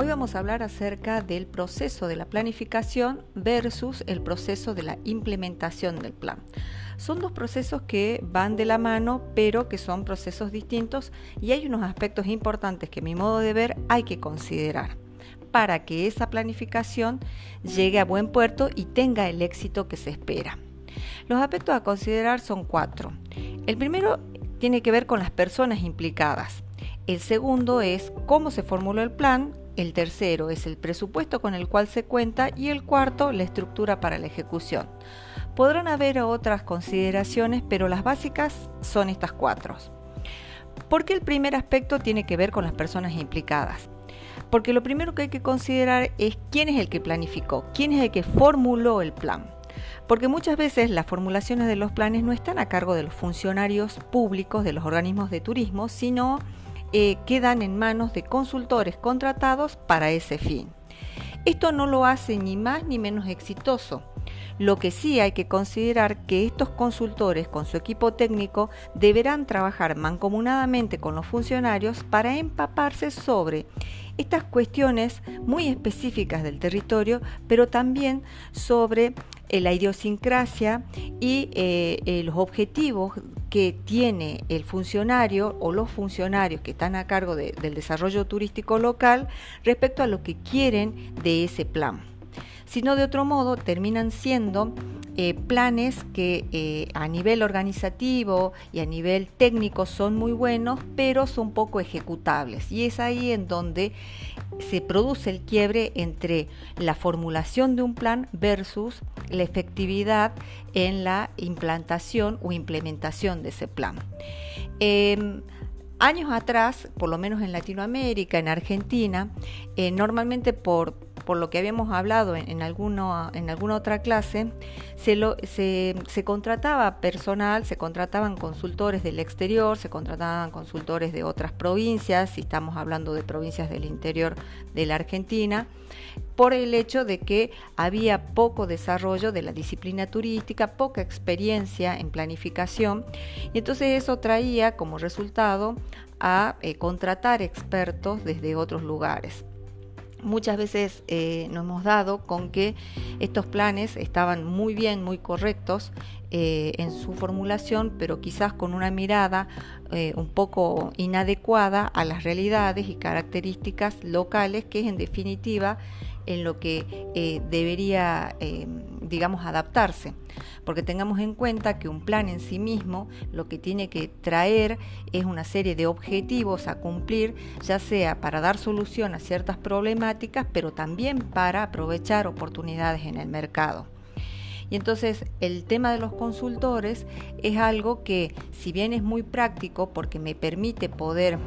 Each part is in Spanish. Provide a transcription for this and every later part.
Hoy vamos a hablar acerca del proceso de la planificación versus el proceso de la implementación del plan. Son dos procesos que van de la mano, pero que son procesos distintos y hay unos aspectos importantes que a mi modo de ver hay que considerar para que esa planificación llegue a buen puerto y tenga el éxito que se espera. Los aspectos a considerar son cuatro. El primero tiene que ver con las personas implicadas. El segundo es cómo se formuló el plan, el tercero es el presupuesto con el cual se cuenta y el cuarto la estructura para la ejecución. Podrán haber otras consideraciones, pero las básicas son estas cuatro. Porque el primer aspecto tiene que ver con las personas implicadas. Porque lo primero que hay que considerar es quién es el que planificó, quién es el que formuló el plan. Porque muchas veces las formulaciones de los planes no están a cargo de los funcionarios públicos de los organismos de turismo, sino eh, quedan en manos de consultores contratados para ese fin. Esto no lo hace ni más ni menos exitoso. Lo que sí hay que considerar que estos consultores con su equipo técnico deberán trabajar mancomunadamente con los funcionarios para empaparse sobre estas cuestiones muy específicas del territorio, pero también sobre eh, la idiosincrasia y eh, los objetivos que tiene el funcionario o los funcionarios que están a cargo del desarrollo turístico local respecto a lo que quieren de ese plan. Si no, de otro modo, terminan siendo eh, planes que eh, a nivel organizativo y a nivel técnico son muy buenos, pero son poco ejecutables. Y es ahí en donde se produce el quiebre entre la formulación de un plan versus la efectividad en la implantación o implementación de ese plan. Em, años atrás, por lo menos en Latinoamérica, en Argentina, eh, normalmente por por lo que habíamos hablado en, alguna otra clase, se, se, contrataba personal, se contrataban consultores del exterior, se contrataban consultores de otras provincias, si estamos hablando de provincias del interior de la Argentina, por el hecho de que había poco desarrollo de la disciplina turística, poca experiencia en planificación, y entonces eso traía como resultado a eh, contratar expertos desde otros lugares. Muchas veces eh, nos hemos dado con que estos planes estaban muy bien, muy correctos eh, en su formulación, pero quizás con una mirada eh, un poco inadecuada a las realidades y características locales, que es en definitiva en lo que debería digamos, adaptarse. Porque tengamos en cuenta que un plan en sí mismo lo que tiene que traer es una serie de objetivos a cumplir, ya sea para dar solución a ciertas problemáticas, pero también para aprovechar oportunidades en el mercado. Y entonces el tema de los consultores es algo que si bien es muy práctico porque me permite poder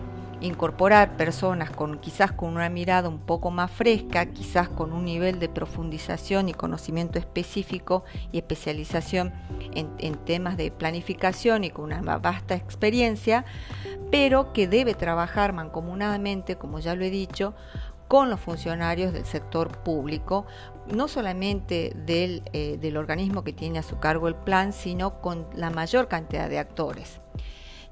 incorporar personas con quizás con una mirada un poco más fresca, quizás con un nivel de profundización y conocimiento específico y especialización en, temas de planificación y con una vasta experiencia, pero que debe trabajar mancomunadamente, como ya lo he dicho, con los funcionarios del sector público, no solamente del, eh, del organismo que tiene a su cargo el plan, sino con la mayor cantidad de actores.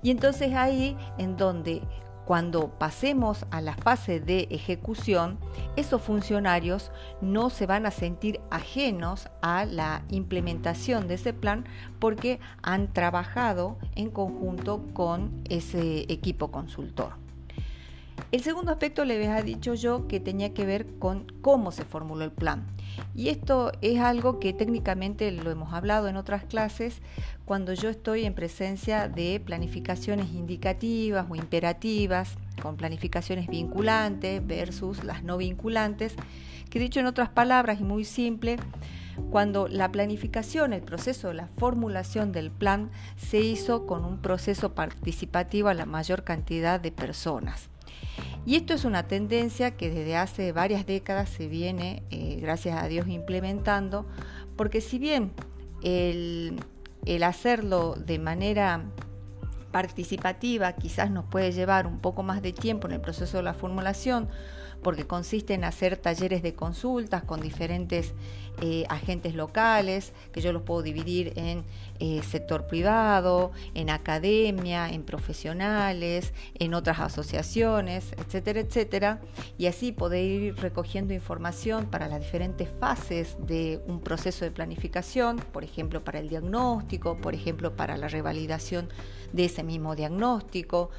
Y entonces ahí en donde cuando pasemos a la fase de ejecución, esos funcionarios no se van a sentir ajenos a la implementación de ese plan porque han trabajado en conjunto con ese equipo consultor. El segundo aspecto le había dicho yo que tenía que ver con cómo se formuló el plan. Y esto es algo que técnicamente lo hemos hablado en otras clases cuando yo estoy en presencia de planificaciones indicativas o imperativas, con planificaciones vinculantes versus las no vinculantes, que dicho en otras palabras y muy simple, cuando la planificación, el proceso la formulación del plan se hizo con un proceso participativo a la mayor cantidad de personas. Y esto es una tendencia que desde hace varias décadas se viene, eh, gracias a Dios, implementando, porque si bien el, hacerlo de manera participativa quizás nos puede llevar un poco más de tiempo en el proceso de la formulación, porque consiste en hacer talleres de consultas con diferentes eh, agentes locales, que yo los puedo dividir en eh, sector privado, en academia, en profesionales, en otras asociaciones, etcétera, etcétera, y así poder ir recogiendo información para las diferentes fases de un proceso de planificación, por ejemplo, para el diagnóstico, por ejemplo, para la revalidación de ese mismo diagnóstico,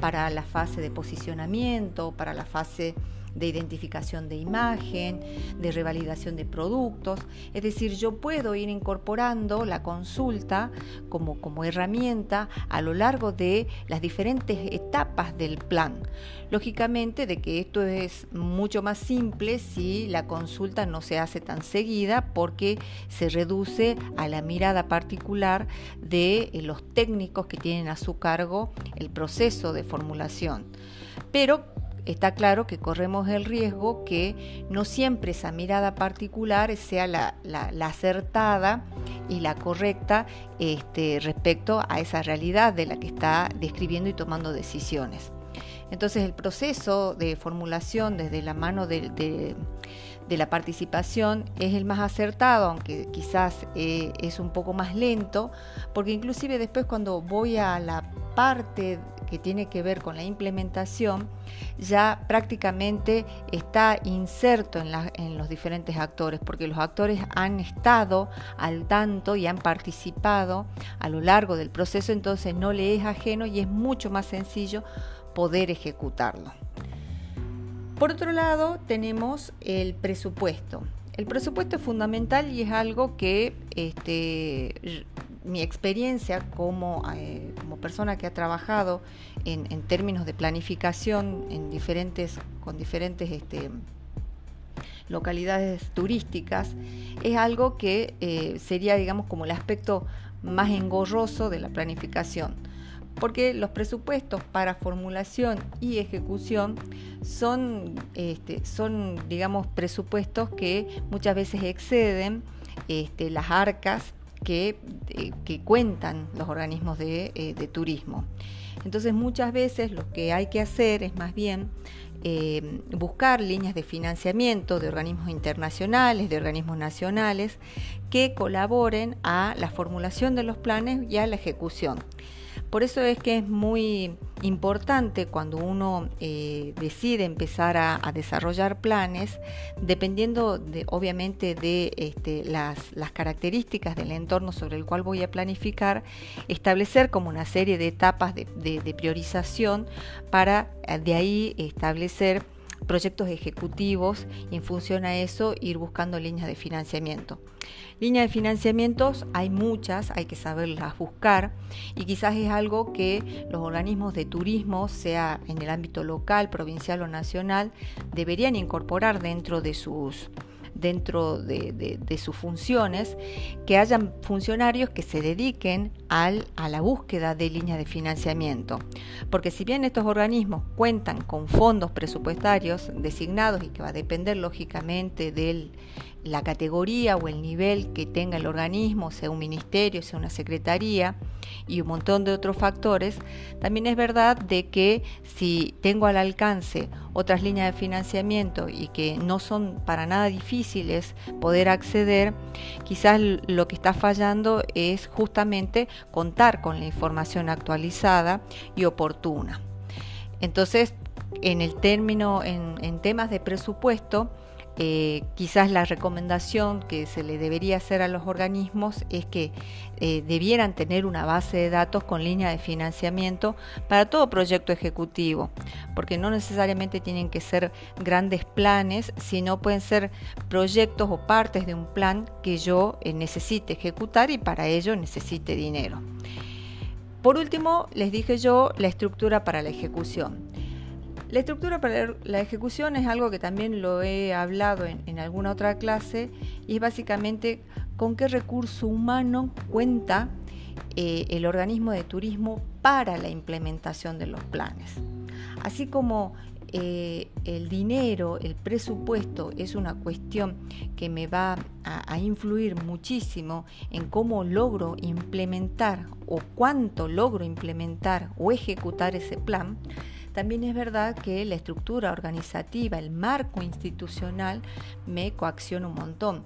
para la fase de posicionamiento, para la fase de identificación de imagen, de revalidación de productos. Es decir, yo puedo ir incorporando la consulta como, como herramienta a lo largo de las diferentes etapas del plan. Lógicamente de que esto es mucho más simple si la consulta no se hace tan seguida porque se reduce a la mirada particular de eh, los técnicos que tienen a su cargo el proceso de formulación. Pero está claro que corremos el riesgo que no siempre esa mirada particular sea la, acertada y la correcta este, respecto a esa realidad de la que está describiendo y tomando decisiones. Entonces el proceso de formulación desde la mano de, la participación es el más acertado, aunque quizás eh, es un poco más lento, porque inclusive después cuando voy a la parte que tiene que ver con la implementación ya prácticamente está inserto en, los diferentes actores, porque los actores han estado al tanto y han participado a lo largo del proceso, entonces no le es ajeno y es mucho más sencillo poder ejecutarlo. Por otro lado, tenemos el presupuesto. El presupuesto es fundamental y es algo que este, mi experiencia como, eh, como, persona que ha trabajado en, términos de planificación en diferentes, con diferentes este, localidades turísticas, es algo que eh, sería, digamos, como el aspecto más engorroso de la planificación. Porque los presupuestos para formulación y ejecución son, este, son digamos, presupuestos que muchas veces exceden este, las arcas que, eh, que cuentan los organismos de, eh, de, turismo. Entonces muchas veces lo que hay que hacer es más bien eh, buscar líneas de financiamiento de organismos internacionales, de organismos nacionales, que colaboren a la formulación de los planes y a la ejecución. Por eso es que es muy importante cuando uno eh, decide empezar a, desarrollar planes, dependiendo de, obviamente de este, las, características del entorno sobre el cual voy a planificar, establecer como una serie de etapas de, priorización para eh, de ahí establecer proyectos ejecutivos y en función a eso ir buscando líneas de financiamiento. Líneas de financiamientos hay muchas, hay que saberlas buscar y quizás es algo que los organismos de turismo, sea en el ámbito local, provincial o nacional, deberían incorporar dentro de sus dentro de, sus funciones, que hayan funcionarios que se dediquen al, a la búsqueda de líneas de financiamiento. Porque si bien estos organismos cuentan con fondos presupuestarios designados y que va a depender lógicamente del la categoría o el nivel que tenga el organismo, sea un ministerio, sea una secretaría y un montón de otros factores, también es verdad de que si tengo al alcance otras líneas de financiamiento y que no son para nada difíciles poder acceder, quizás lo que está fallando es justamente contar con la información actualizada y oportuna. Entonces, en el término, en, temas de presupuesto, eh, quizás la recomendación que se le debería hacer a los organismos es que eh, debieran tener una base de datos con línea de financiamiento para todo proyecto ejecutivo, porque no necesariamente tienen que ser grandes planes, sino pueden ser proyectos o partes de un plan que yo eh, necesite ejecutar y para ello necesite dinero. Por último, les dije yo la estructura para la ejecución. La estructura para la ejecución es algo que también lo he hablado en, alguna otra clase y es básicamente con qué recurso humano cuenta eh, el organismo de turismo para la implementación de los planes. Así como eh, el dinero, el presupuesto es una cuestión que me va a, influir muchísimo en cómo logro implementar o cuánto logro implementar o ejecutar ese plan, también es verdad que la estructura organizativa, el marco institucional me coacciona un montón.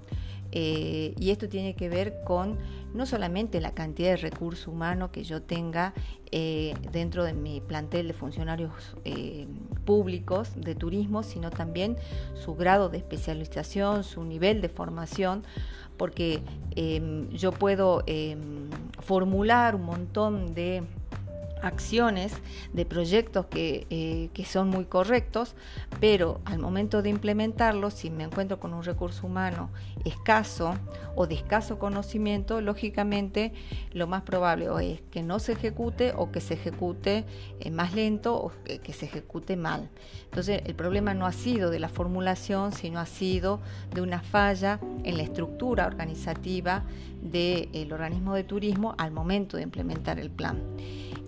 Eh, y esto tiene que ver con no solamente la cantidad de recursos humanos que yo tenga eh, dentro de mi plantel de funcionarios eh, públicos de turismo, sino también su grado de especialización, su nivel de formación, porque em, yo puedo em, formular un montón de acciones, de proyectos eh, que, son muy correctos, pero al momento de implementarlos, si me encuentro con un recurso humano escaso o de escaso conocimiento, lógicamente lo más probable es que no se ejecute o que se ejecute eh, más lento o que, se ejecute mal. Entonces el problema no ha sido de la formulación, sino ha sido de una falla en la estructura organizativa del organismo de turismo al momento de implementar el plan.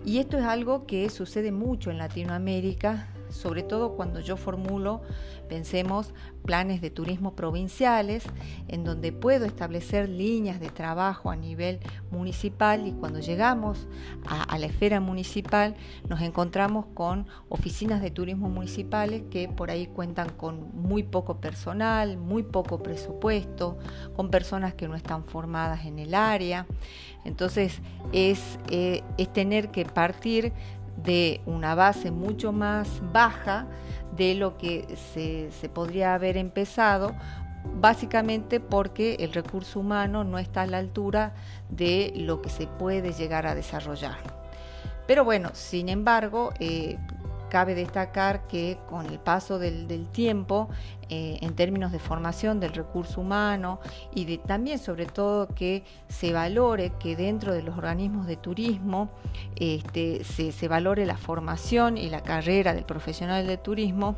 Y esto es algo que sucede mucho en Latinoamérica, sobre todo cuando yo formulo, pensemos, planes de turismo provinciales, en donde puedo establecer líneas de trabajo a nivel municipal y cuando llegamos a, la esfera municipal nos encontramos con oficinas de turismo municipales que por ahí cuentan con muy poco personal, muy poco presupuesto, con personas que no están formadas en el área. Entonces es, eh, es tener que partir de una base mucho más baja de lo que se, se, podría haber empezado, básicamente porque el recurso humano no está a la altura de lo que se puede llegar a desarrollar. Pero bueno, sin embargo, eh, Cabe destacar que con el paso del, tiempo, eh, en términos de formación del recurso humano y de, también sobre todo que se valore que dentro de los organismos de turismo este, se, valore la formación y la carrera del profesional de turismo,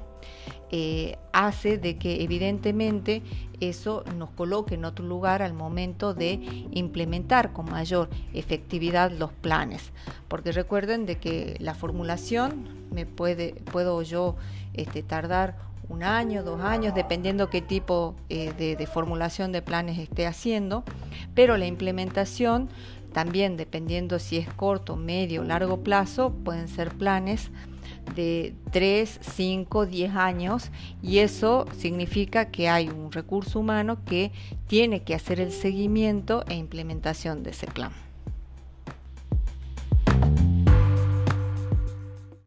eh, hace de que evidentemente eso nos coloque en otro lugar al momento de implementar con mayor efectividad los planes. Porque recuerden de que la formulación me puede, puedo yo este, tardar un año, dos años, dependiendo qué tipo eh, de, de formulación de planes esté haciendo, pero la implementación también dependiendo si es corto, medio, largo plazo, pueden ser planes de 3, 5, 10 años y eso significa que hay un recurso humano que tiene que hacer el seguimiento e implementación de ese plan.